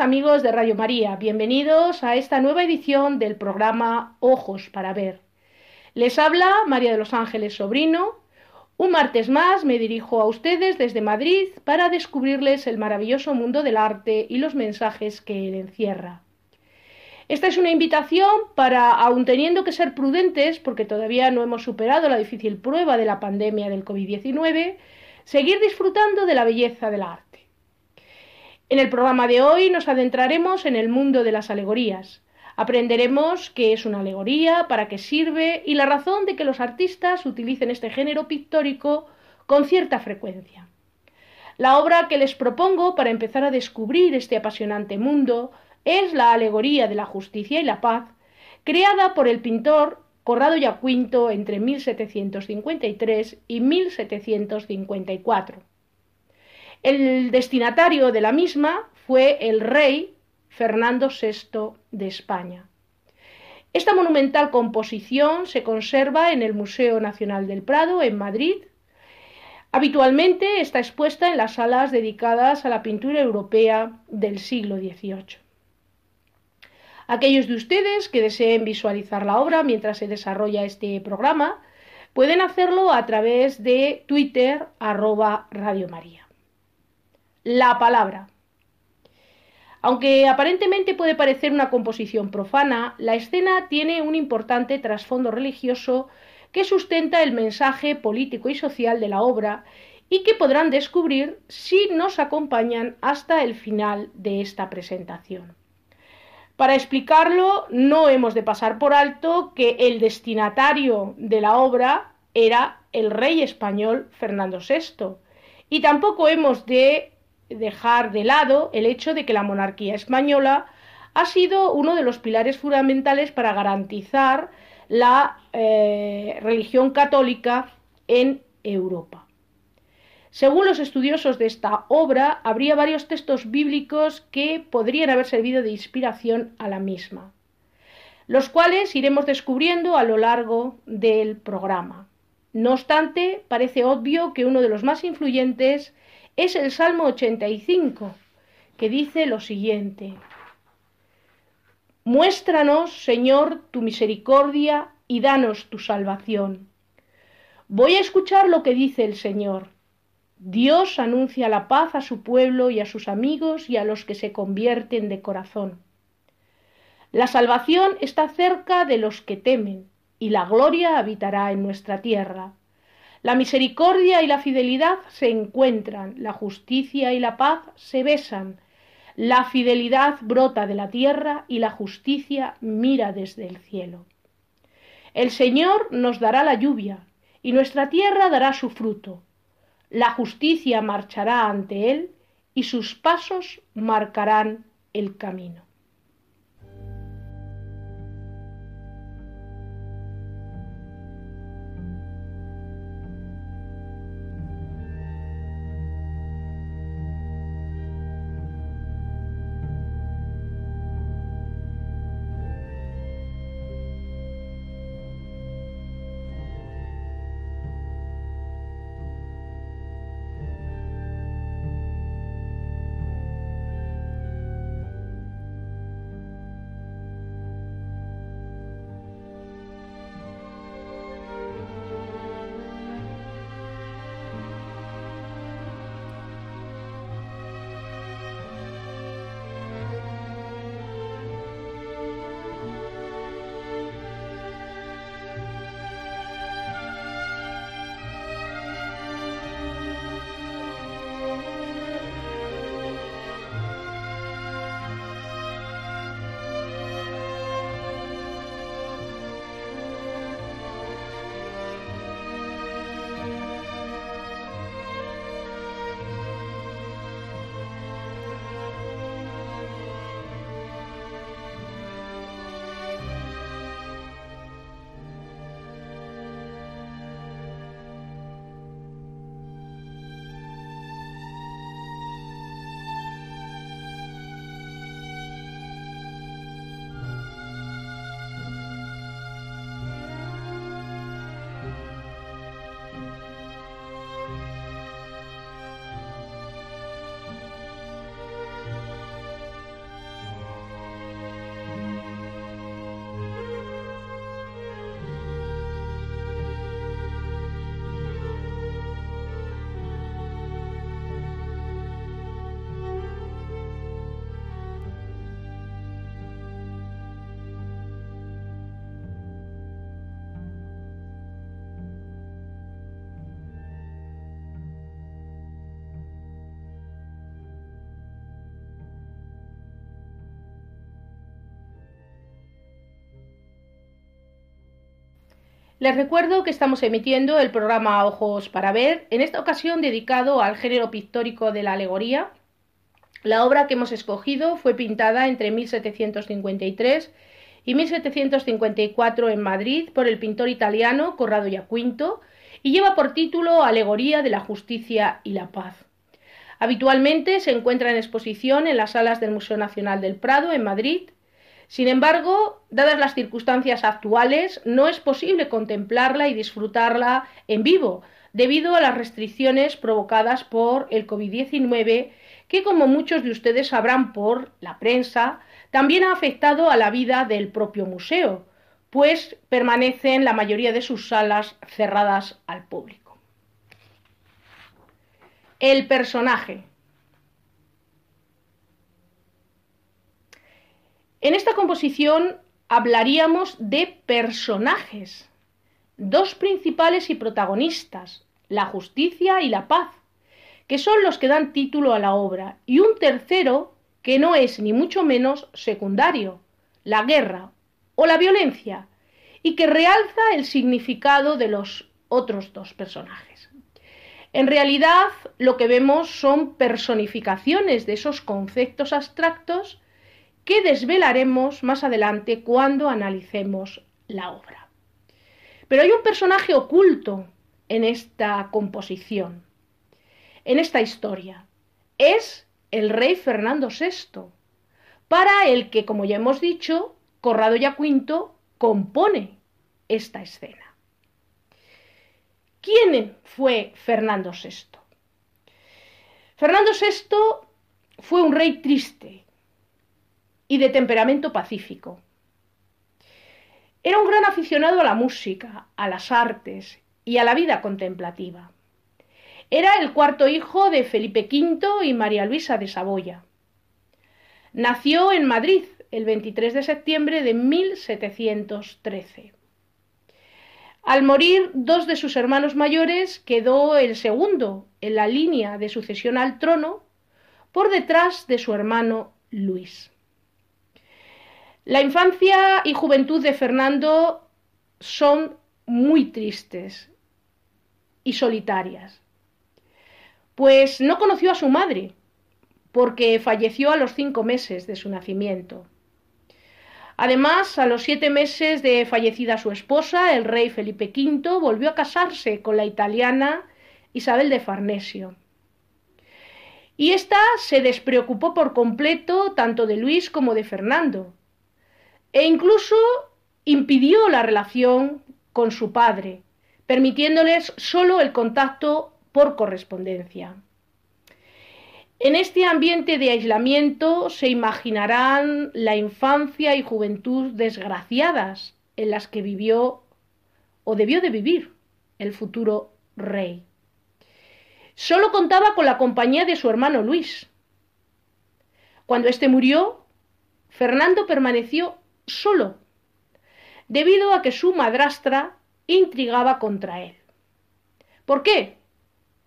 Amigos de Radio María, bienvenidos a esta nueva edición del programa Ojos para Ver. Les habla María de los Ángeles Sobrino. Un martes más me dirijo a ustedes desde Madrid para descubrirles el maravilloso mundo del arte y los mensajes que él encierra. Esta es una invitación para, aun teniendo que ser prudentes, porque todavía no hemos superado la difícil prueba de la pandemia del COVID-19, seguir disfrutando de la belleza del arte. En el programa de hoy nos adentraremos en el mundo de las alegorías. Aprenderemos qué es una alegoría, para qué sirve y la razón de que los artistas utilicen este género pictórico con cierta frecuencia. La obra que les propongo para empezar a descubrir este apasionante mundo es la Alegoría de la Justicia y la Paz, creada por el pintor Corrado Yacuinto entre 1753 y 1754. El destinatario de la misma fue el rey Fernando VI de España. Esta monumental composición se conserva en el Museo Nacional del Prado, en Madrid. Habitualmente está expuesta en las salas dedicadas a la pintura europea del siglo XVIII. Aquellos de ustedes que deseen visualizar la obra mientras se desarrolla este programa pueden hacerlo a través de Twitter Radio María la palabra. Aunque aparentemente puede parecer una composición profana, la escena tiene un importante trasfondo religioso que sustenta el mensaje político y social de la obra y que podrán descubrir si nos acompañan hasta el final de esta presentación. Para explicarlo, no hemos de pasar por alto que el destinatario de la obra era el rey español Fernando VI, y tampoco hemos de dejar de lado el hecho de que la monarquía española ha sido uno de los pilares fundamentales para garantizar la eh, religión católica en Europa. Según los estudiosos de esta obra, habría varios textos bíblicos que podrían haber servido de inspiración a la misma, los cuales iremos descubriendo a lo largo del programa. No obstante, parece obvio que uno de los más influyentes es el Salmo 85, que dice lo siguiente. Muéstranos, Señor, tu misericordia y danos tu salvación. Voy a escuchar lo que dice el Señor. Dios anuncia la paz a su pueblo y a sus amigos y a los que se convierten de corazón. La salvación está cerca de los que temen, y la gloria habitará en nuestra tierra. La misericordia y la fidelidad se encuentran, la justicia y la paz se besan, la fidelidad brota de la tierra y la justicia mira desde el cielo. El Señor nos dará la lluvia y nuestra tierra dará su fruto. La justicia marchará ante él y sus pasos marcarán el camino. Les recuerdo que estamos emitiendo el programa Ojos para Ver, en esta ocasión dedicado al género pictórico de la alegoría. La obra que hemos escogido fue pintada entre 1753 y 1754 en Madrid por el pintor italiano Corrado Giaquinto y lleva por título Alegoría de la Justicia y la Paz. Habitualmente se encuentra en exposición en las salas del Museo Nacional del Prado en Madrid sin embargo, dadas las circunstancias actuales, no es posible contemplarla y disfrutarla en vivo, debido a las restricciones provocadas por el COVID-19, que como muchos de ustedes sabrán por la prensa, también ha afectado a la vida del propio museo, pues permanecen la mayoría de sus salas cerradas al público. El personaje. En esta composición hablaríamos de personajes, dos principales y protagonistas, la justicia y la paz, que son los que dan título a la obra, y un tercero que no es ni mucho menos secundario, la guerra o la violencia, y que realza el significado de los otros dos personajes. En realidad, lo que vemos son personificaciones de esos conceptos abstractos que desvelaremos más adelante cuando analicemos la obra. Pero hay un personaje oculto en esta composición, en esta historia. Es el rey Fernando VI, para el que, como ya hemos dicho, Corrado Yacuinto compone esta escena. ¿Quién fue Fernando VI? Fernando VI fue un rey triste, y de temperamento pacífico. Era un gran aficionado a la música, a las artes y a la vida contemplativa. Era el cuarto hijo de Felipe V y María Luisa de Saboya. Nació en Madrid el 23 de septiembre de 1713. Al morir dos de sus hermanos mayores, quedó el segundo en la línea de sucesión al trono por detrás de su hermano Luis. La infancia y juventud de Fernando son muy tristes y solitarias, pues no conoció a su madre, porque falleció a los cinco meses de su nacimiento. Además, a los siete meses de fallecida su esposa, el rey Felipe V volvió a casarse con la italiana Isabel de Farnesio. Y ésta se despreocupó por completo tanto de Luis como de Fernando, e incluso impidió la relación con su padre, permitiéndoles solo el contacto por correspondencia. En este ambiente de aislamiento se imaginarán la infancia y juventud desgraciadas en las que vivió o debió de vivir el futuro rey. Solo contaba con la compañía de su hermano Luis. Cuando éste murió, Fernando permaneció solo, debido a que su madrastra intrigaba contra él. ¿Por qué?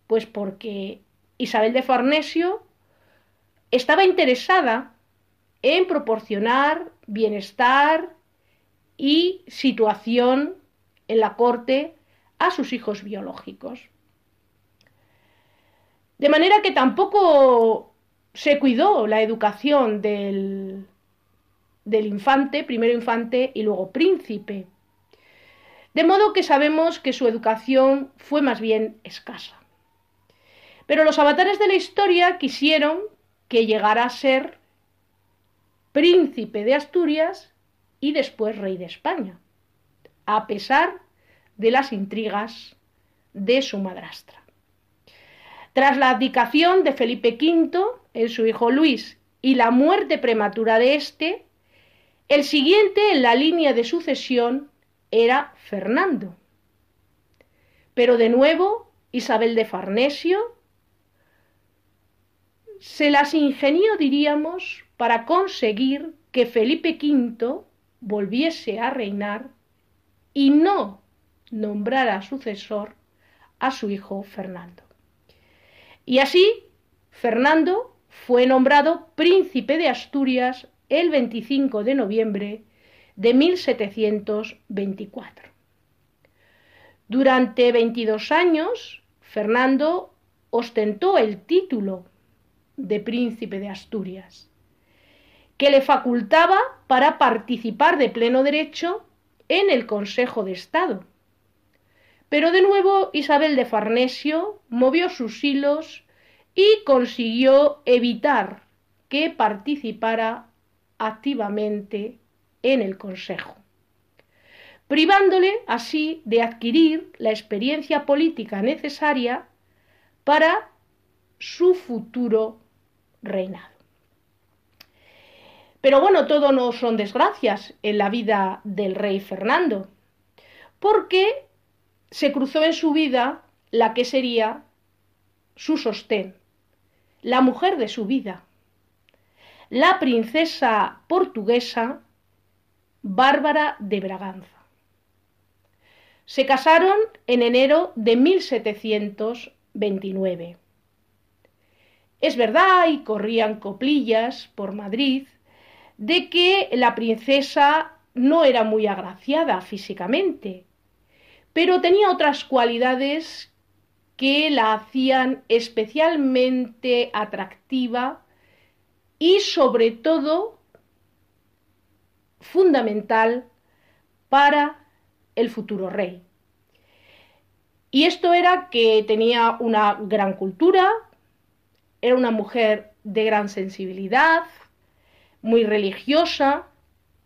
Pues porque Isabel de Farnesio estaba interesada en proporcionar bienestar y situación en la corte a sus hijos biológicos. De manera que tampoco se cuidó la educación del, del infante, primero infante y luego príncipe. De modo que sabemos que su educación fue más bien escasa. Pero los avatares de la historia quisieron que llegara a ser príncipe de Asturias y después rey de España, a pesar de las intrigas de su madrastra. Tras la abdicación de Felipe V en su hijo Luis y la muerte prematura de éste, el siguiente en la línea de sucesión era Fernando. Pero de nuevo, Isabel de Farnesio se las ingenió, diríamos, para conseguir que Felipe V volviese a reinar y no nombrara sucesor a su hijo Fernando. Y así, Fernando fue nombrado príncipe de Asturias el 25 de noviembre de 1724. Durante 22 años, Fernando ostentó el título de príncipe de Asturias, que le facultaba para participar de pleno derecho en el Consejo de Estado. Pero de nuevo Isabel de Farnesio movió sus hilos y consiguió evitar que participara activamente en el Consejo, privándole así de adquirir la experiencia política necesaria para su futuro reinado. Pero bueno, todo no son desgracias en la vida del rey Fernando, porque se cruzó en su vida la que sería su sostén, la mujer de su vida, la princesa portuguesa Bárbara de Braganza. Se casaron en enero de 1729. Es verdad, y corrían coplillas por Madrid, de que la princesa no era muy agraciada físicamente, pero tenía otras cualidades que la hacían especialmente atractiva y sobre todo fundamental para el futuro rey. Y esto era que tenía una gran cultura, era una mujer de gran sensibilidad, muy religiosa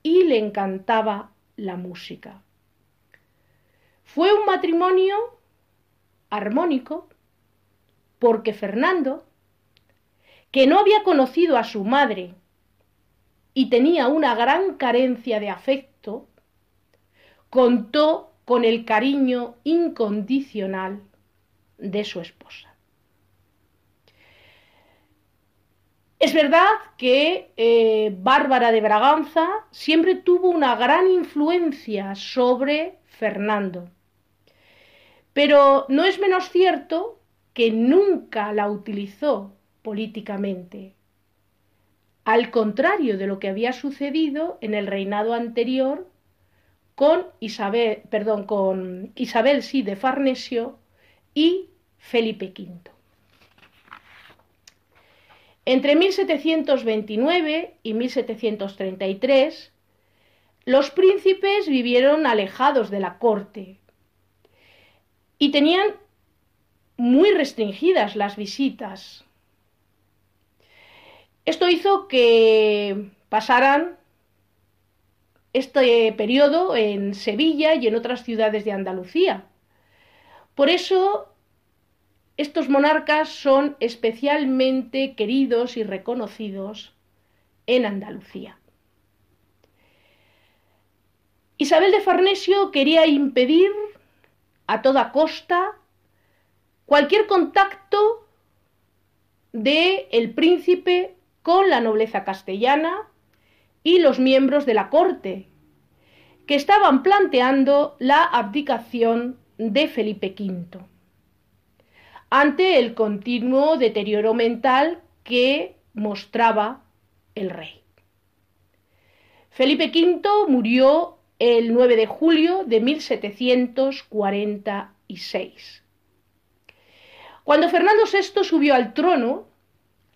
y le encantaba la música. Fue un matrimonio armónico porque Fernando, que no había conocido a su madre y tenía una gran carencia de afecto, contó con el cariño incondicional de su esposa. Es verdad que eh, Bárbara de Braganza siempre tuvo una gran influencia sobre Fernando, pero no es menos cierto que nunca la utilizó políticamente al contrario de lo que había sucedido en el reinado anterior con Isabel, perdón, con Isabel sí de Farnesio y Felipe V. Entre 1729 y 1733, los príncipes vivieron alejados de la corte y tenían muy restringidas las visitas esto hizo que pasaran este periodo en Sevilla y en otras ciudades de Andalucía. Por eso, estos monarcas son especialmente queridos y reconocidos en Andalucía. Isabel de Farnesio quería impedir a toda costa cualquier contacto de el príncipe con la nobleza castellana y los miembros de la corte, que estaban planteando la abdicación de Felipe V, ante el continuo deterioro mental que mostraba el rey. Felipe V murió el 9 de julio de 1746. Cuando Fernando VI subió al trono,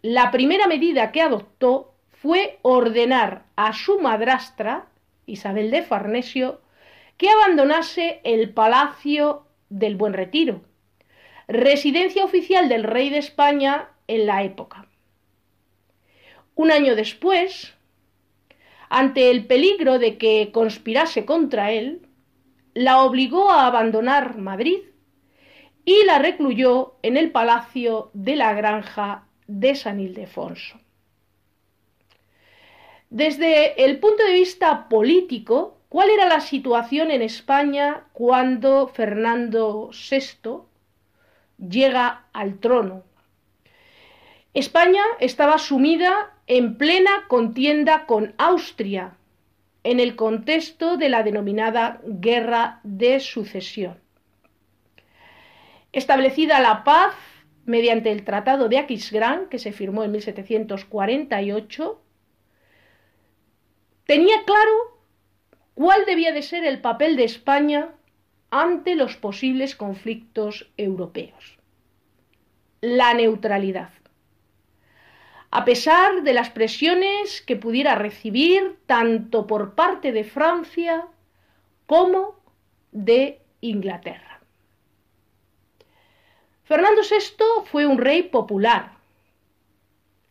la primera medida que adoptó fue ordenar a su madrastra, Isabel de Farnesio, que abandonase el Palacio del Buen Retiro, residencia oficial del rey de España en la época. Un año después, ante el peligro de que conspirase contra él, la obligó a abandonar Madrid y la recluyó en el Palacio de la Granja de San Ildefonso. Desde el punto de vista político, ¿cuál era la situación en España cuando Fernando VI llega al trono? España estaba sumida en plena contienda con Austria en el contexto de la denominada Guerra de Sucesión. Establecida la paz mediante el Tratado de Aquisgrán, que se firmó en 1748, tenía claro cuál debía de ser el papel de España ante los posibles conflictos europeos. La neutralidad. A pesar de las presiones que pudiera recibir tanto por parte de Francia como de Inglaterra. Fernando VI fue un rey popular.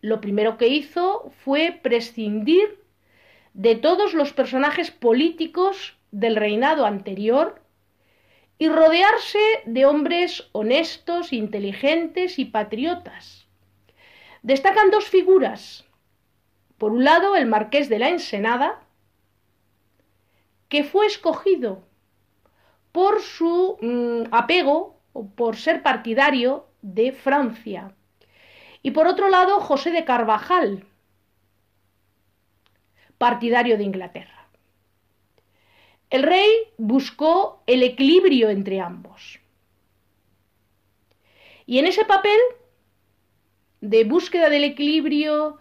Lo primero que hizo fue prescindir de todos los personajes políticos del reinado anterior y rodearse de hombres honestos, inteligentes y patriotas. Destacan dos figuras. Por un lado, el marqués de la Ensenada, que fue escogido por su mm, apego por ser partidario de Francia. Y por otro lado, José de Carvajal, partidario de Inglaterra. El rey buscó el equilibrio entre ambos. Y en ese papel de búsqueda del equilibrio,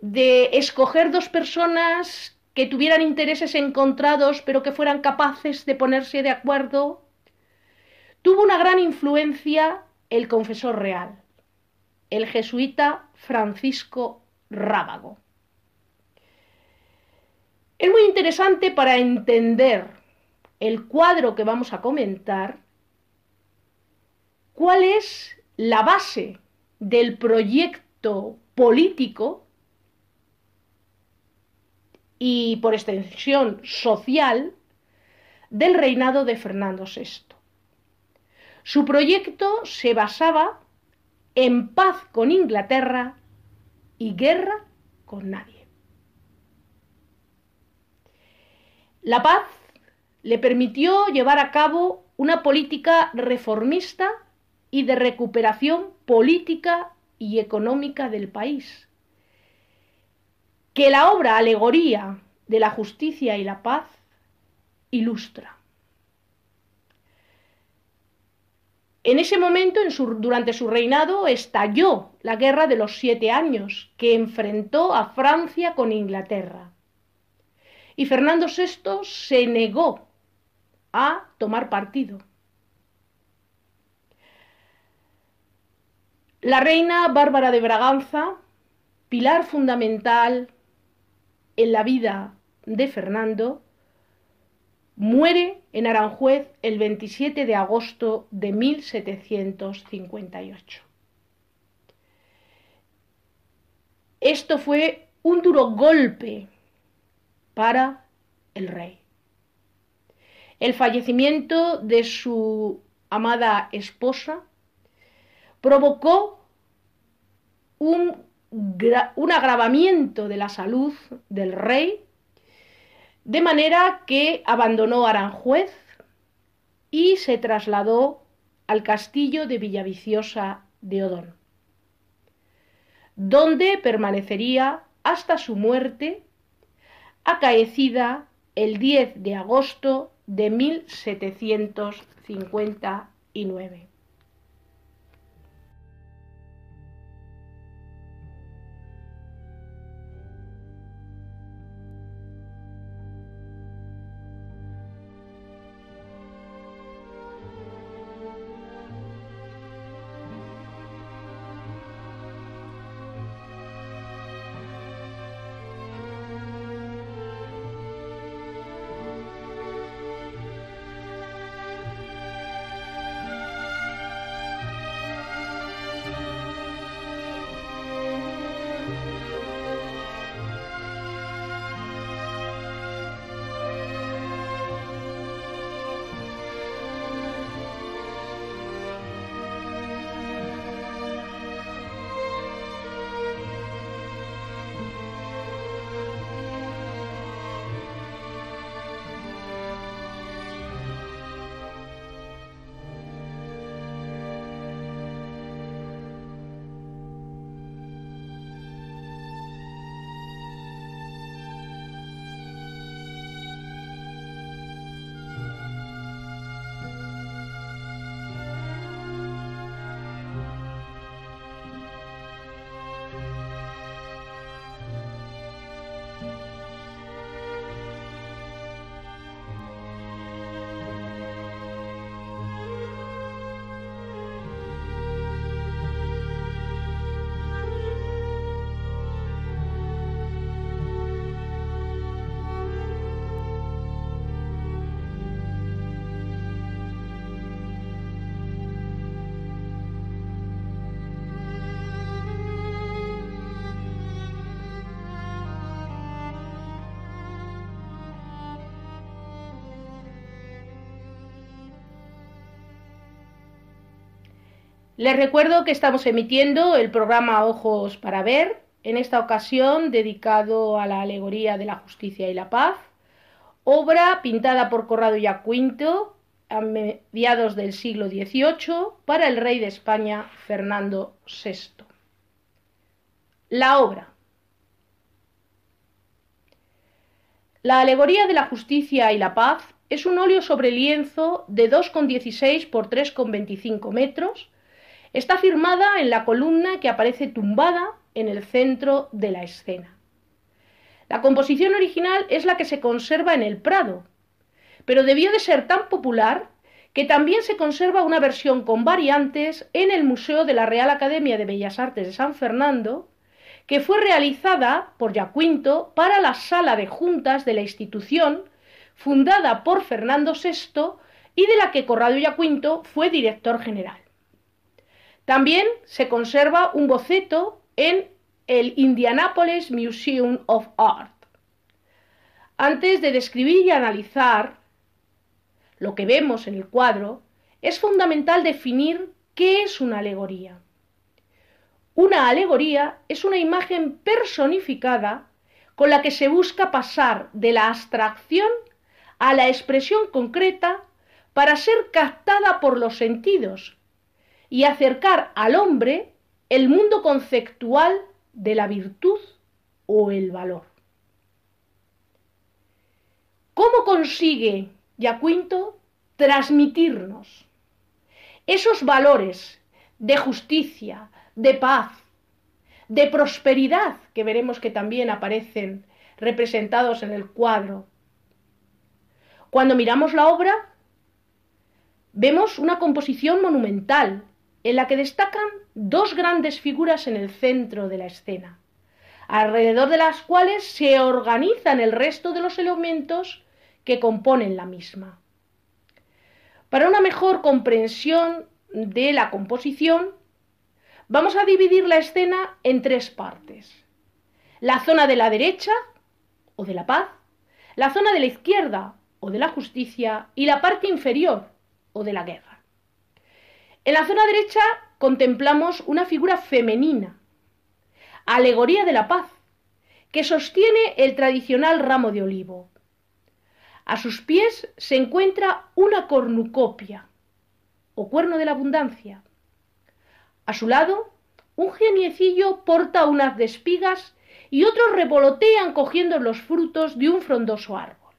de escoger dos personas que tuvieran intereses encontrados pero que fueran capaces de ponerse de acuerdo, tuvo una gran influencia el confesor real, el jesuita Francisco Rábago. Es muy interesante para entender el cuadro que vamos a comentar, cuál es la base del proyecto político y por extensión social del reinado de Fernando VI. Su proyecto se basaba en paz con Inglaterra y guerra con nadie. La paz le permitió llevar a cabo una política reformista y de recuperación política y económica del país, que la obra Alegoría de la Justicia y la Paz ilustra. En ese momento, durante su reinado, estalló la Guerra de los Siete Años, que enfrentó a Francia con Inglaterra y Fernando VI se negó a tomar partido. La reina Bárbara de Braganza, pilar fundamental en la vida de Fernando, muere en Aranjuez el 27 de agosto de 1758. Esto fue un duro golpe para el rey. El fallecimiento de su amada esposa provocó un, un, agravamiento de la salud del rey, de manera que abandonó Aranjuez y se trasladó al castillo de Villaviciosa de Odón, donde permanecería hasta su muerte acaecida el 10 de agosto de 1759. Les recuerdo que estamos emitiendo el programa Ojos para Ver, en esta ocasión dedicado a la alegoría de la justicia y la paz, obra pintada por Corrado y Acuinto a mediados del siglo XVIII para el rey de España Fernando VI. La obra. La alegoría de la justicia y la paz es un óleo sobre lienzo de 2,16 por 3,25 metros Está firmada en la columna que aparece tumbada en el centro de la escena. La composición original es la que se conserva en el Prado, pero debió de ser tan popular que también se conserva una versión con variantes en el Museo de la Real Academia de Bellas Artes de San Fernando, que fue realizada por Yacuinto para la sala de juntas de la institución, fundada por Fernando VI y de la que Corrado Yacuinto fue director general. También se conserva un boceto en el Indianapolis Museum of Art. Antes de describir y analizar lo que vemos en el cuadro, es fundamental definir qué es una alegoría. Una alegoría es una imagen personificada con la que se busca pasar de la abstracción a la expresión concreta para ser captada por los sentidos y acercar al hombre el mundo conceptual de la virtud o el valor. ¿Cómo consigue Yacuinto transmitirnos esos valores de justicia, de paz, de prosperidad, que veremos que también aparecen representados en el cuadro? Cuando miramos la obra, vemos una composición monumental, en la que destacan dos grandes figuras en el centro de la escena, alrededor de las cuales se organizan el resto de los elementos que componen la misma. Para una mejor comprensión de la composición, vamos a dividir la escena en tres partes. La zona de la derecha, o de la paz, la zona de la izquierda, o de la justicia, y la parte inferior, o de la guerra. En la zona derecha contemplamos una figura femenina, alegoría de la paz, que sostiene el tradicional ramo de olivo. A sus pies se encuentra una cornucopia, o cuerno de la abundancia. A su lado, un geniecillo porta unas de espigas y otros revolotean cogiendo los frutos de un frondoso árbol.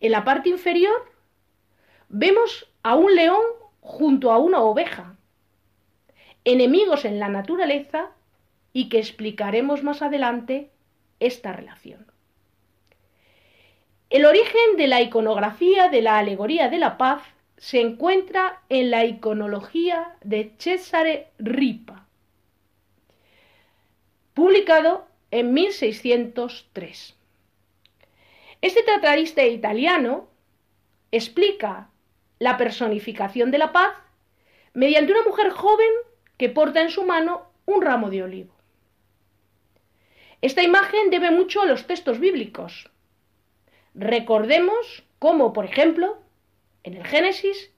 En la parte inferior vemos a un león junto a una oveja, enemigos en la naturaleza y que explicaremos más adelante esta relación. El origen de la iconografía de la alegoría de la paz se encuentra en la iconología de Cesare Ripa, publicado en 1603. Este tratadista italiano explica la personificación de la paz mediante una mujer joven que porta en su mano un ramo de olivo. Esta imagen debe mucho a los textos bíblicos. Recordemos cómo, por ejemplo, en el Génesis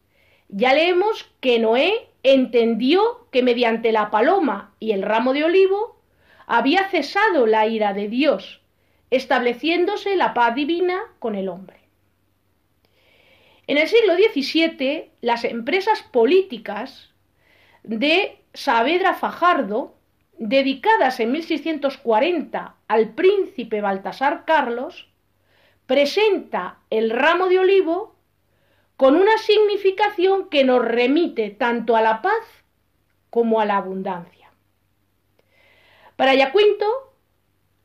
ya leemos que Noé entendió que mediante la paloma y el ramo de olivo había cesado la ira de Dios, estableciéndose la paz divina con el hombre. En el siglo XVII, las empresas políticas de Saavedra Fajardo, dedicadas en 1640 al príncipe Baltasar Carlos, presenta el ramo de olivo con una significación que nos remite tanto a la paz como a la abundancia. Para Yacuinto,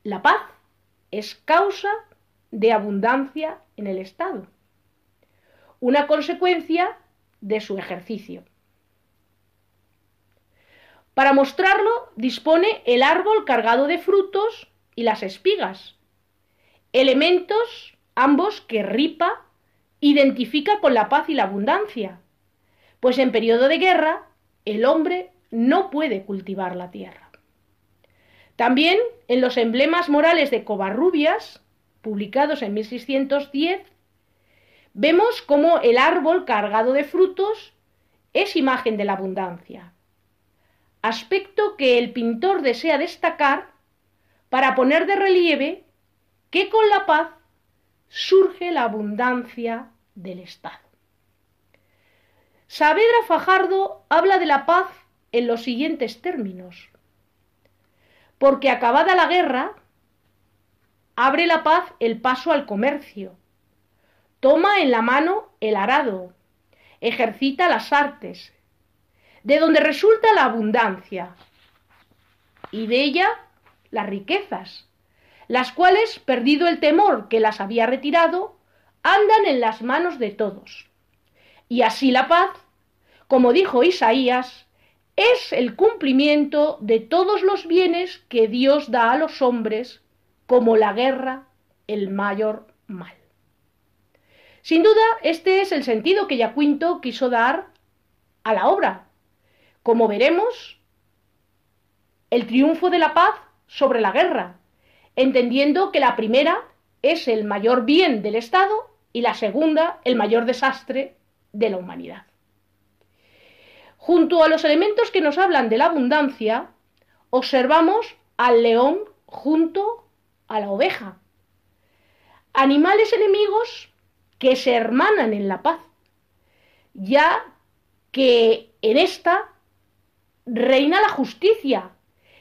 la paz es causa de abundancia en el Estado una consecuencia de su ejercicio. Para mostrarlo dispone el árbol cargado de frutos y las espigas, elementos ambos que Ripa identifica con la paz y la abundancia, pues en periodo de guerra el hombre no puede cultivar la tierra. También en los emblemas morales de Covarrubias, publicados en 1610, vemos cómo el árbol cargado de frutos es imagen de la abundancia, aspecto que el pintor desea destacar para poner de relieve que con la paz surge la abundancia del Estado. Saavedra Fajardo habla de la paz en los siguientes términos. Porque acabada la guerra, abre la paz el paso al comercio, toma en la mano el arado, ejercita las artes, de donde resulta la abundancia, y de ella las riquezas, las cuales, perdido el temor que las había retirado, andan en las manos de todos. Y así la paz, como dijo Isaías, es el cumplimiento de todos los bienes que Dios da a los hombres, como la guerra, el mayor mal. Sin duda, este es el sentido que Yacuinto quiso dar a la obra. Como veremos, el triunfo de la paz sobre la guerra, entendiendo que la primera es el mayor bien del Estado y la segunda el mayor desastre de la humanidad. Junto a los elementos que nos hablan de la abundancia, observamos al león junto a la oveja. Animales enemigos que se hermanan en la paz, ya que en esta reina la justicia,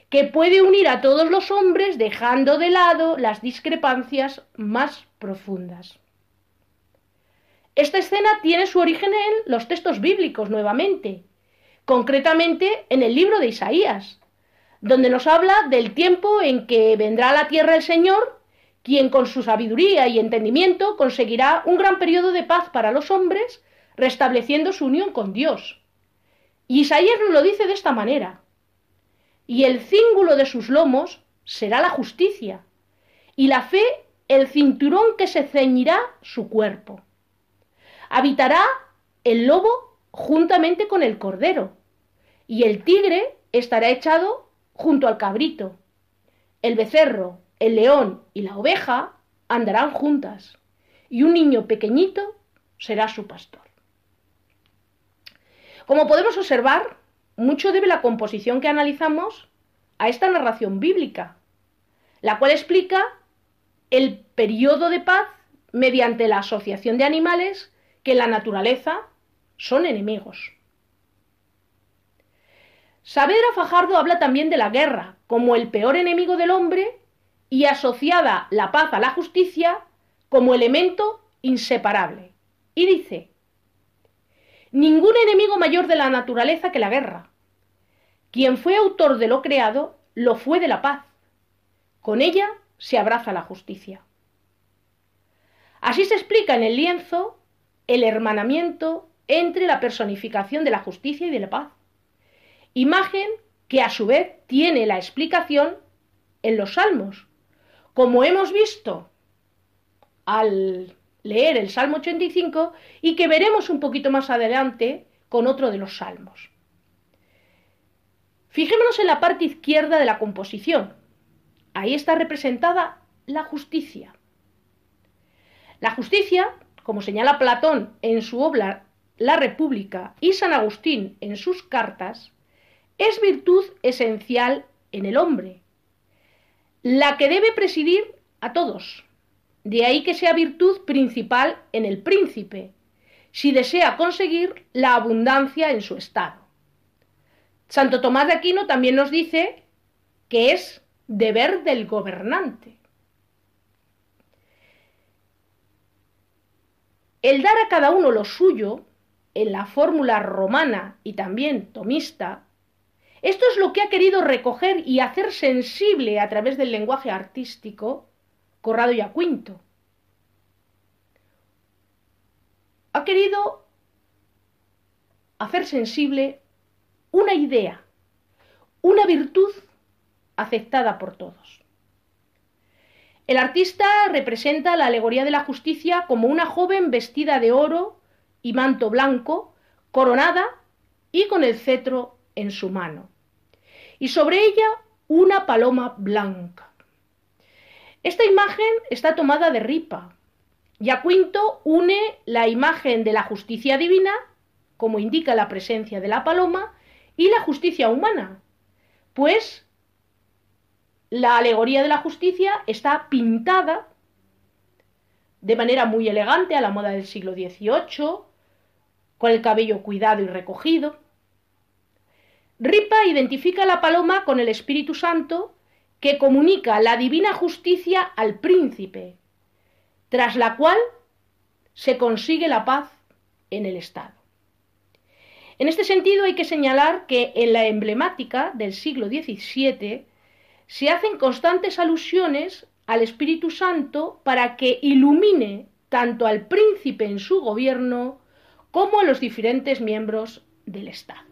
que puede unir a todos los hombres dejando de lado las discrepancias más profundas. Esta escena tiene su origen en los textos bíblicos nuevamente, concretamente en el libro de Isaías, donde nos habla del tiempo en que vendrá a la tierra el Señor, quien con su sabiduría y entendimiento conseguirá un gran periodo de paz para los hombres, restableciendo su unión con Dios. Y Isaías nos lo dice de esta manera, y el cíngulo de sus lomos será la justicia, y la fe el cinturón que se ceñirá su cuerpo. Habitará el lobo juntamente con el cordero, y el tigre estará echado junto al cabrito. El becerro, el león y la oveja andarán juntas, y un niño pequeñito será su pastor. Como podemos observar, mucho debe la composición que analizamos a esta narración bíblica, la cual explica el periodo de paz mediante la asociación de animales que en la naturaleza son enemigos. Saavedra Fajardo habla también de la guerra como el peor enemigo del hombre y asociada la paz a la justicia como elemento inseparable. Y dice, ningún enemigo mayor de la naturaleza que la guerra. Quien fue autor de lo creado, lo fue de la paz. Con ella se abraza la justicia. Así se explica en el lienzo el hermanamiento entre la personificación de la justicia y de la paz. Imagen que a su vez tiene la explicación en los salmos, como hemos visto al leer el Salmo 85 y que veremos un poquito más adelante con otro de los salmos. Fijémonos en la parte izquierda de la composición. Ahí está representada la justicia. La justicia como señala Platón en su obra La República y San Agustín en sus cartas, es virtud esencial en el hombre, la que debe presidir a todos. De ahí que sea virtud principal en el príncipe, si desea conseguir la abundancia en su estado. Santo Tomás de Aquino también nos dice que es deber del gobernante. El dar a cada uno lo suyo, en la fórmula romana y también tomista, esto es lo que ha querido recoger y hacer sensible a través del lenguaje artístico Corrado y Aquinto. Ha querido hacer sensible una idea, una virtud aceptada por todos. El artista representa la alegoría de la justicia como una joven vestida de oro y manto blanco, coronada y con el cetro en su mano. Y sobre ella una paloma blanca. Esta imagen está tomada de Ripa. Yacuinto une la imagen de la justicia divina como indica la presencia de la paloma, y la justicia humana, pues la alegoría de la justicia está pintada de manera muy elegante a la moda del siglo XVIII, con el cabello cuidado y recogido. Ripa identifica a la paloma con el Espíritu Santo que comunica la divina justicia al príncipe, tras la cual se consigue la paz en el Estado. En este sentido hay que señalar que en la emblemática del siglo XVII se hacen constantes alusiones al Espíritu Santo para que ilumine tanto al príncipe en su gobierno como a los diferentes miembros del Estado.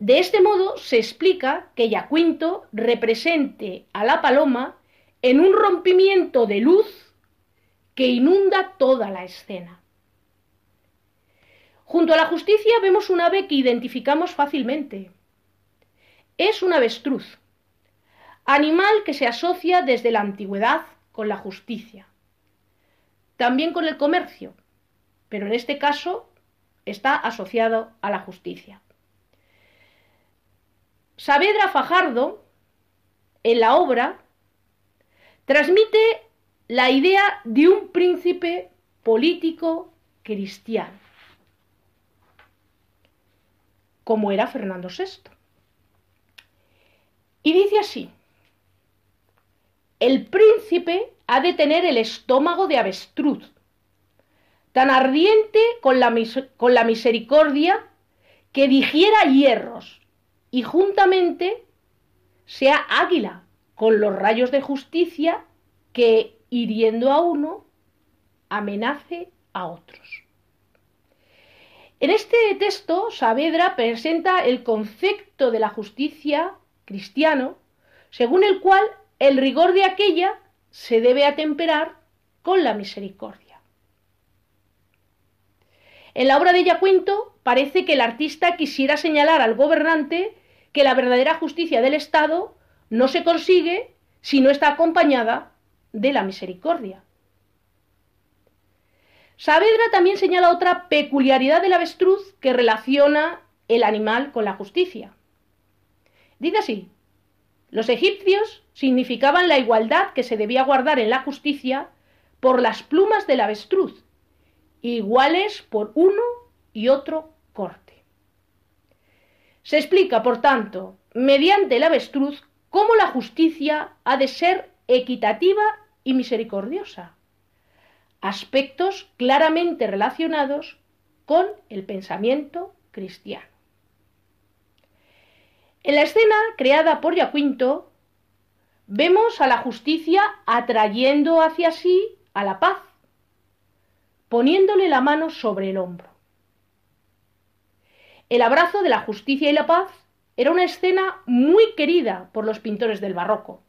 De este modo se explica que Yacuinto represente a la paloma en un rompimiento de luz que inunda toda la escena. Junto a la justicia vemos un ave que identificamos fácilmente. Es un avestruz, animal que se asocia desde la antigüedad con la justicia, también con el comercio, pero en este caso está asociado a la justicia. Saavedra Fajardo, en la obra, transmite la idea de un príncipe político cristiano, como era Fernando VI. Y dice así, el príncipe ha de tener el estómago de avestruz, tan ardiente con la, con la misericordia que digiera hierros y juntamente sea águila con los rayos de justicia que, hiriendo a uno, amenace a otros. En este texto, Saavedra presenta el concepto de la justicia cristiano, según el cual el rigor de aquella se debe atemperar con la misericordia. En la obra de Yacuinto parece que el artista quisiera señalar al gobernante que la verdadera justicia del Estado no se consigue si no está acompañada de la misericordia. Saavedra también señala otra peculiaridad del avestruz que relaciona el animal con la justicia. Dice así, los egipcios significaban la igualdad que se debía guardar en la justicia por las plumas del avestruz, iguales por uno y otro. Se explica, por tanto, mediante el avestruz, cómo la justicia ha de ser equitativa y misericordiosa, aspectos claramente relacionados con el pensamiento cristiano. En la escena creada por Yacuinto, vemos a la justicia atrayendo hacia sí a la paz, poniéndole la mano sobre el hombro. El abrazo de la justicia y la paz era una escena muy querida por los pintores del barroco.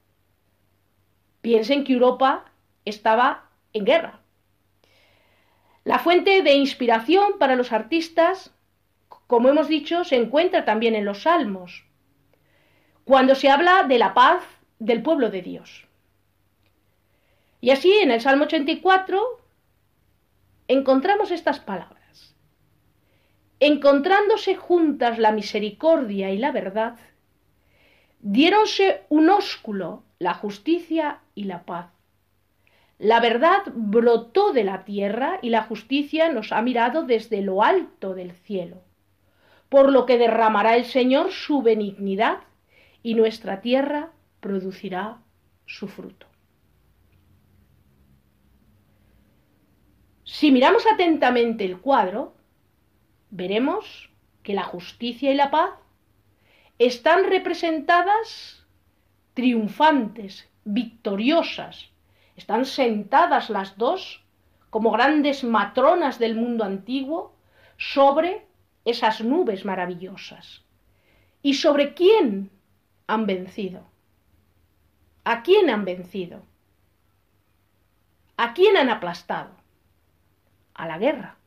Piensen que Europa estaba en guerra. La fuente de inspiración para los artistas, como hemos dicho, se encuentra también en los salmos cuando se habla de la paz del pueblo de Dios. Y así en el Salmo 84 encontramos estas palabras. Encontrándose juntas la misericordia y la verdad, diéronse un ósculo la justicia y la paz. La verdad brotó de la tierra y la justicia nos ha mirado desde lo alto del cielo, por lo que derramará el Señor su benignidad y nuestra tierra producirá su fruto. Si miramos atentamente el cuadro, veremos que la justicia y la paz están representadas triunfantes, victoriosas, están sentadas las dos como grandes matronas del mundo antiguo sobre esas nubes maravillosas. ¿Y sobre quién han vencido? ¿A quién han vencido? ¿A quién han aplastado? A la guerra.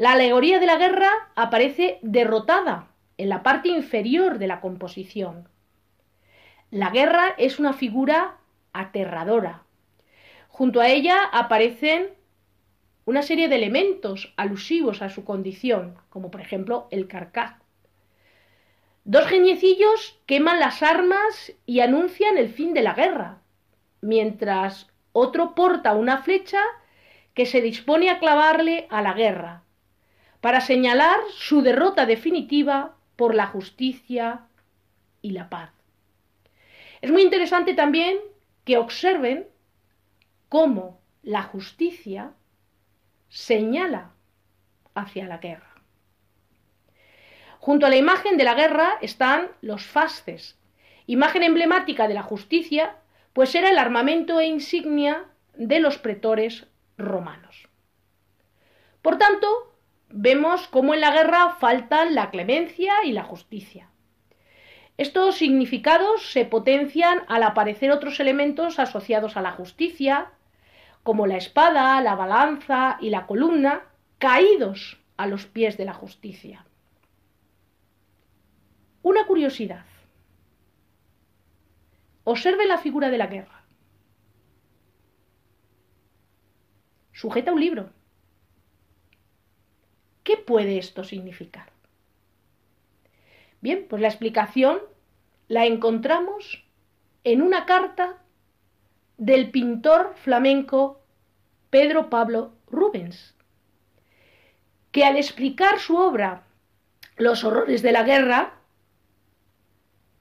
La alegoría de la guerra aparece derrotada en la parte inferior de la composición. La guerra es una figura aterradora. Junto a ella aparecen una serie de elementos alusivos a su condición, como por ejemplo el carcaj. Dos geniecillos queman las armas y anuncian el fin de la guerra, mientras otro porta una flecha que se dispone a clavarle a la guerra, para señalar su derrota definitiva por la justicia y la paz. Es muy interesante también que observen cómo la justicia señala hacia la guerra. Junto a la imagen de la guerra están los fasces, imagen emblemática de la justicia, pues era el armamento e insignia de los pretores romanos. Por tanto, vemos cómo en la guerra faltan la clemencia y la justicia. Estos significados se potencian al aparecer otros elementos asociados a la justicia, como la espada, la balanza y la columna, caídos a los pies de la justicia. Una curiosidad. Observe la figura de la guerra. Sujeta un libro. ¿Qué puede esto significar? Bien, pues la explicación la encontramos en una carta del pintor flamenco Pedro Pablo Rubens, que al explicar su obra Los horrores de la guerra,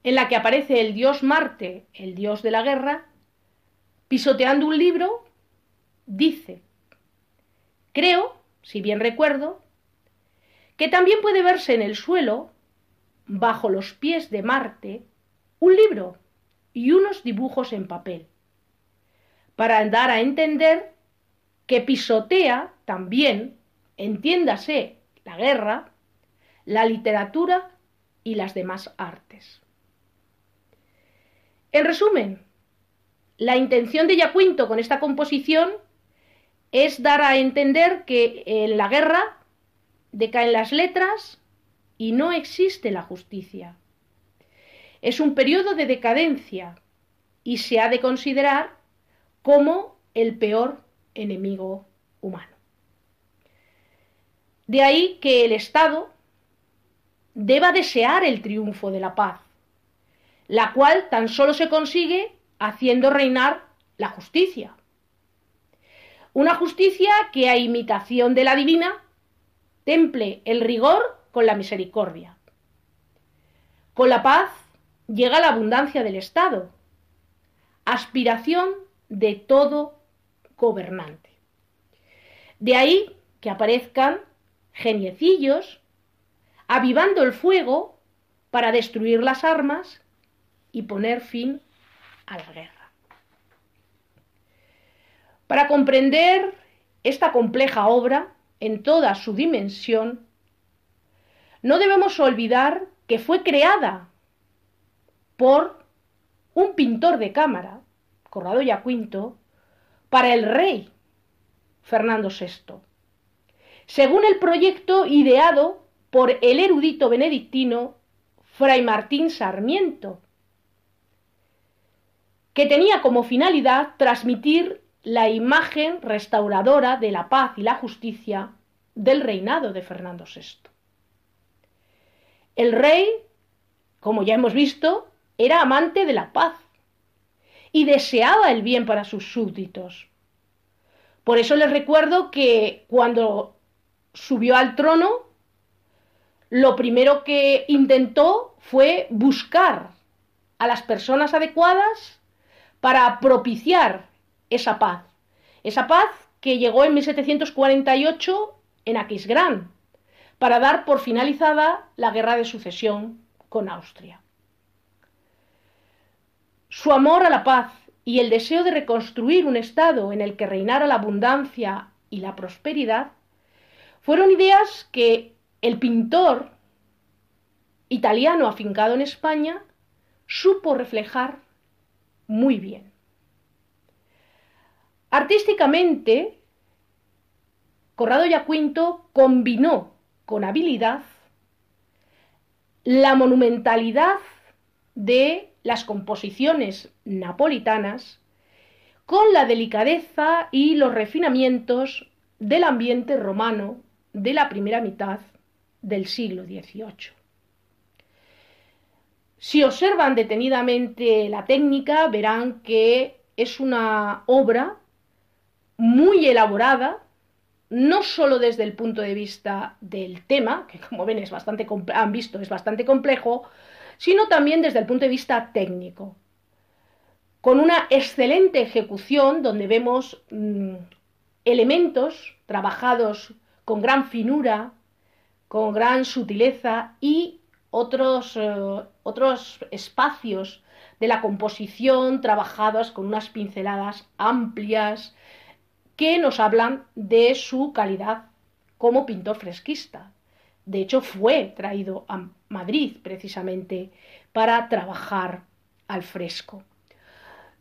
en la que aparece el dios Marte, el dios de la guerra, pisoteando un libro, dice, creo, si bien recuerdo, que también puede verse en el suelo, bajo los pies de Marte, un libro y unos dibujos en papel, para dar a entender que pisotea también, entiéndase, la guerra, la literatura y las demás artes. En resumen, la intención de Yacuinto con esta composición es dar a entender que en la guerra decaen las letras y no existe la justicia. Es un periodo de decadencia y se ha de considerar como el peor enemigo humano. De ahí que el Estado deba desear el triunfo de la paz, la cual tan solo se consigue haciendo reinar la justicia. Una justicia que a imitación de la divina temple el rigor con la misericordia. Con la paz llega la abundancia del Estado, aspiración de todo gobernante. De ahí que aparezcan geniecillos avivando el fuego para destruir las armas y poner fin a la guerra. Para comprender esta compleja obra en toda su dimensión, no debemos olvidar que fue creada por un pintor de cámara, Corrado Yacuinto, para el rey Fernando VI, según el proyecto ideado por el erudito benedictino Fray Martín Sarmiento, que tenía como finalidad transmitir la imagen restauradora de la paz y la justicia del reinado de Fernando VI. El rey, como ya hemos visto, era amante de la paz y deseaba el bien para sus súbditos. Por eso les recuerdo que cuando subió al trono, lo primero que intentó fue buscar a las personas adecuadas para propiciar esa paz. Esa paz que llegó en 1748 en Aquisgrán, para dar por finalizada la guerra de sucesión con Austria. Su amor a la paz y el deseo de reconstruir un Estado en el que reinara la abundancia y la prosperidad fueron ideas que el pintor italiano afincado en España supo reflejar muy bien. Artísticamente, Corrado Yacuinto combinó con habilidad la monumentalidad de las composiciones napolitanas con la delicadeza y los refinamientos del ambiente romano de la primera mitad del siglo XVIII. Si observan detenidamente la técnica, verán que es una obra muy elaborada, no solo desde el punto de vista del tema, que como ven es bastante han visto es bastante complejo, sino también desde el punto de vista técnico, con una excelente ejecución donde vemos mm, elementos trabajados con gran finura, con gran sutileza y otros, eh, otros espacios de la composición trabajados con unas pinceladas amplias que nos hablan de su calidad como pintor fresquista. De hecho, fue traído a Madrid precisamente para trabajar al fresco.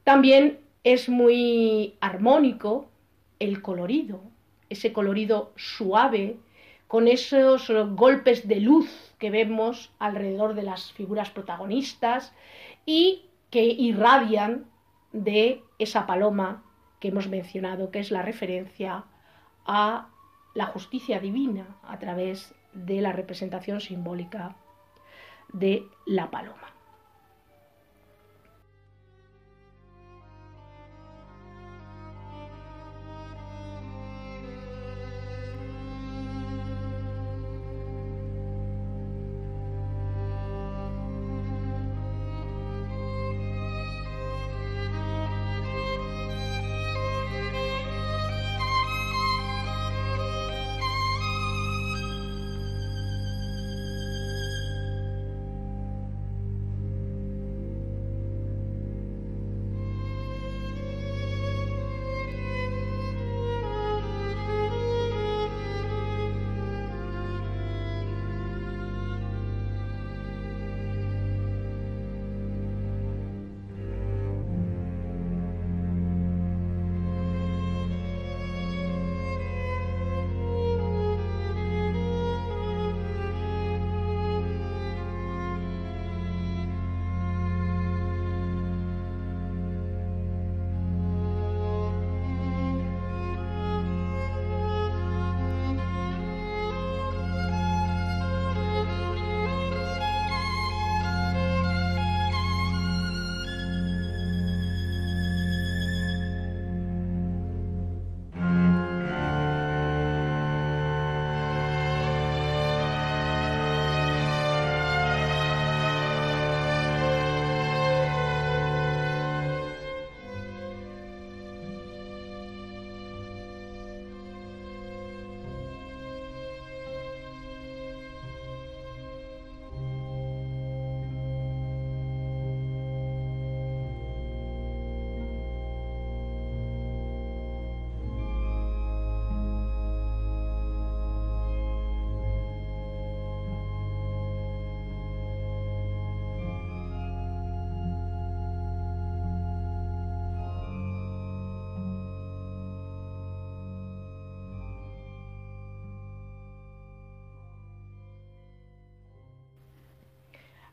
También es muy armónico el colorido, ese colorido suave, con esos golpes de luz que vemos alrededor de las figuras protagonistas y que irradian de esa paloma que hemos mencionado, que es la referencia a la justicia divina a través de la representación simbólica de la paloma.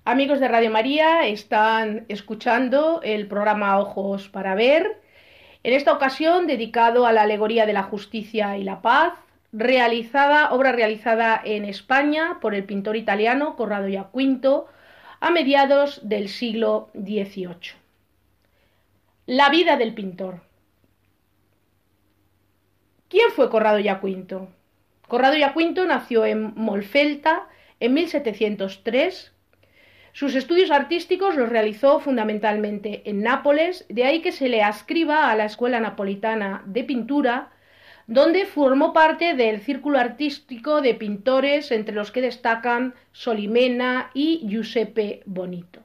Amigos de Radio María, están escuchando el programa Ojos para Ver, en esta ocasión dedicado a la alegoría de la justicia y la paz, realizada, obra realizada en España por el pintor italiano Corrado Giaquinto a mediados del siglo XVIII. La vida del pintor. ¿Quién fue Corrado Giaquinto? Corrado Giaquinto nació en Molfelta en 1703 sus estudios artísticos los realizó fundamentalmente en Nápoles, de ahí que se le ascriba a la Escuela Napolitana de Pintura, donde formó parte del círculo artístico de pintores entre los que destacan Solimena y Giuseppe Bonito.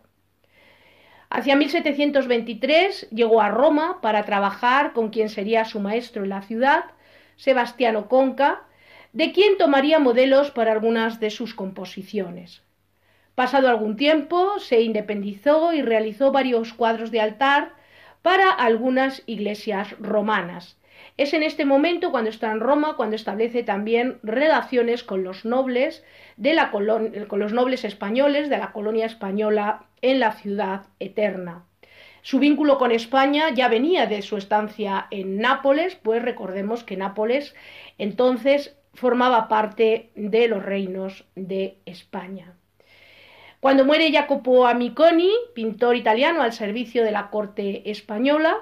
Hacia 1723 llegó a Roma para trabajar con quien sería su maestro en la ciudad, Sebastiano Conca, de quien tomaría modelos para algunas de sus composiciones. Pasado algún tiempo, se independizó y realizó varios cuadros de altar para algunas iglesias romanas. Es en este momento, cuando está en Roma, cuando establece también relaciones con los nobles, de la con los nobles españoles de la colonia española en la ciudad eterna. Su vínculo con España ya venía de su estancia en Nápoles, pues recordemos que Nápoles entonces formaba parte de los reinos de España. Cuando muere Jacopo Amiconi, pintor italiano al servicio de la corte española,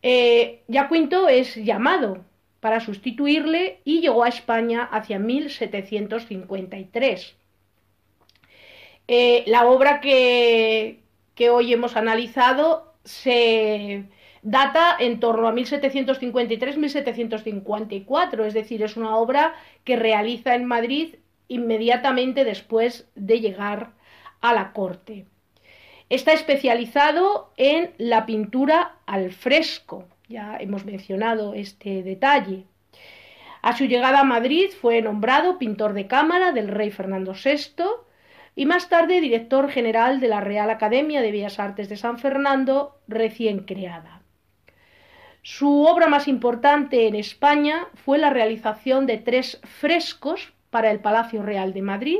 eh, Jacinto es llamado para sustituirle y llegó a España hacia 1753. Eh, la obra que, que hoy hemos analizado se data en torno a 1753-1754, es decir, es una obra que realiza en Madrid inmediatamente después de llegar a la corte. Está especializado en la pintura al fresco, ya hemos mencionado este detalle. A su llegada a Madrid fue nombrado pintor de cámara del rey Fernando VI y más tarde director general de la Real Academia de Bellas Artes de San Fernando, recién creada. Su obra más importante en España fue la realización de tres frescos para el Palacio Real de Madrid,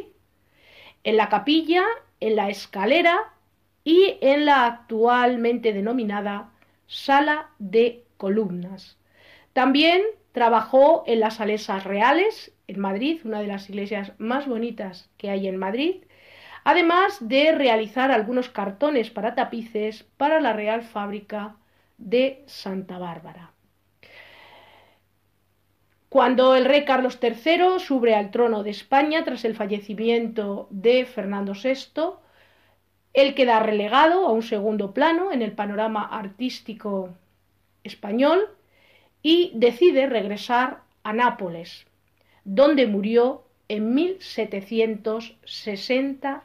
en la capilla, en la escalera y en la actualmente denominada Sala de Columnas. También trabajó en las Salesas Reales, en Madrid, una de las iglesias más bonitas que hay en Madrid, además de realizar algunos cartones para tapices para la Real Fábrica de Santa Bárbara. Cuando el rey Carlos III sube al trono de España tras el fallecimiento de Fernando VI, él queda relegado a un segundo plano en el panorama artístico español y decide regresar a Nápoles, donde murió en 1760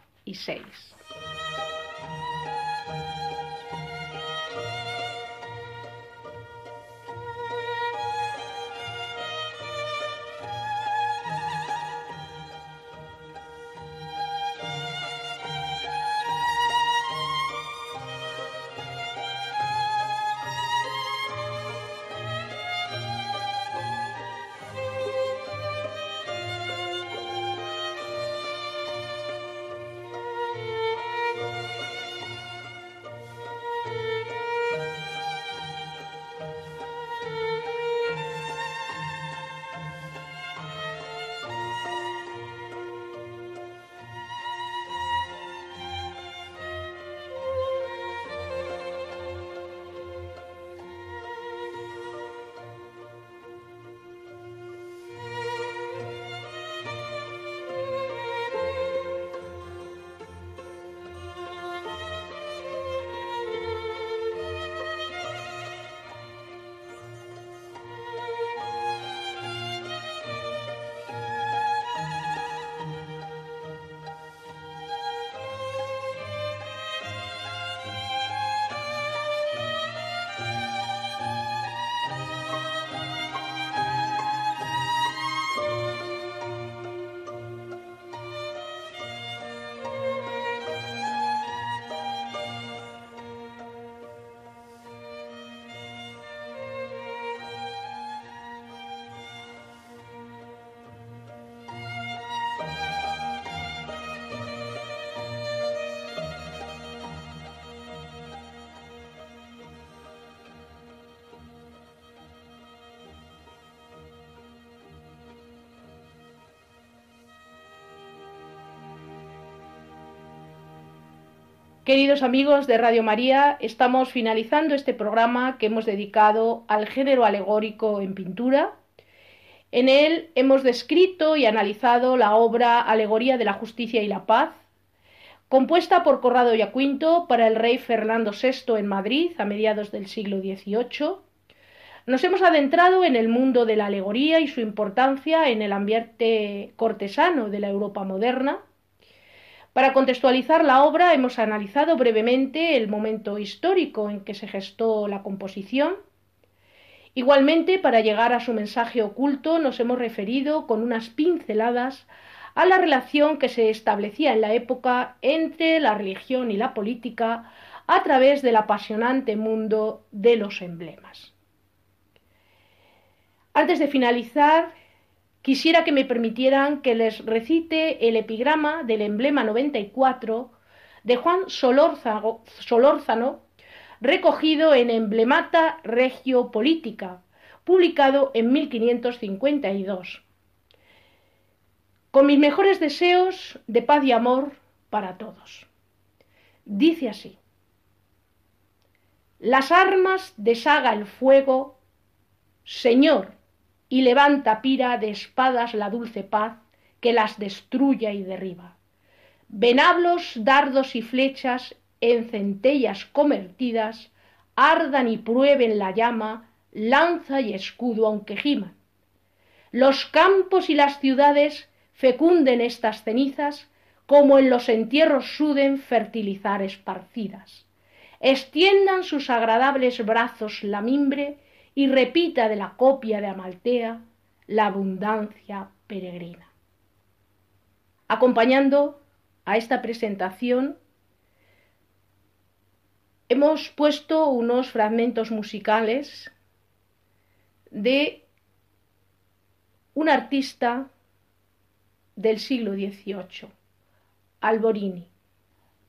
Queridos amigos de Radio María, estamos finalizando este programa que hemos dedicado al género alegórico en pintura. En él hemos descrito y analizado la obra Alegoría de la Justicia y la Paz, compuesta por Corrado y Aquinto para el rey Fernando VI en Madrid a mediados del siglo XVIII. Nos hemos adentrado en el mundo de la alegoría y su importancia en el ambiente cortesano de la Europa moderna para contextualizar la obra hemos analizado brevemente el momento histórico en que se gestó la composición. Igualmente, para llegar a su mensaje oculto, nos hemos referido con unas pinceladas a la relación que se establecía en la época entre la religión y la política a través del apasionante mundo de los emblemas. Antes de finalizar, quisiera que me permitieran que les recite el epigrama del emblema 94 de Juan Solórzano, recogido en Emblemata Regio Politica, publicado en 1552. Con mis mejores deseos de paz y amor para todos. Dice así. Las armas deshaga el fuego, Señor, y levanta pira de espadas la dulce paz que las destruya y derriba. Venablos, dardos y flechas en centellas convertidas, ardan y prueben la llama, lanza y escudo aunque giman. Los campos y las ciudades fecunden estas cenizas, como en los entierros suden fertilizar esparcidas. Extiendan sus agradables brazos la mimbre y repita de la copia de Amaltea la abundancia peregrina. Acompañando a esta presentación, hemos puesto unos fragmentos musicales de un artista del siglo XVIII, Alborini.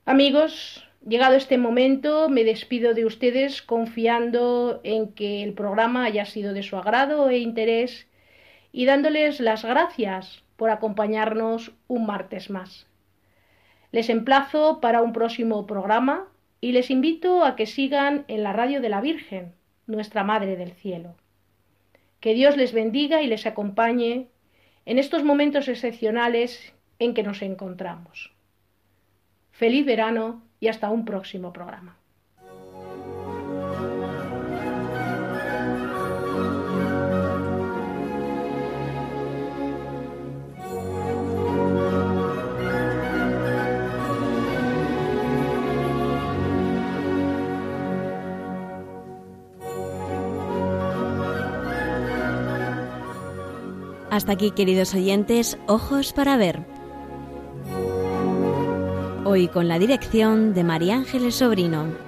Amigos, llegado este momento, me despido de ustedes confiando en que el programa haya sido de su agrado e interés y dándoles las gracias por acompañarnos un martes más. Les emplazo para un próximo programa y les invito a que sigan en la radio de la Virgen, nuestra Madre del Cielo. Que Dios les bendiga y les acompañe en estos momentos excepcionales en que nos encontramos. Feliz verano y hasta un próximo programa. Hasta aquí, queridos oyentes, Ojos para Ver. Hoy con la dirección de María Ángeles Sobrino.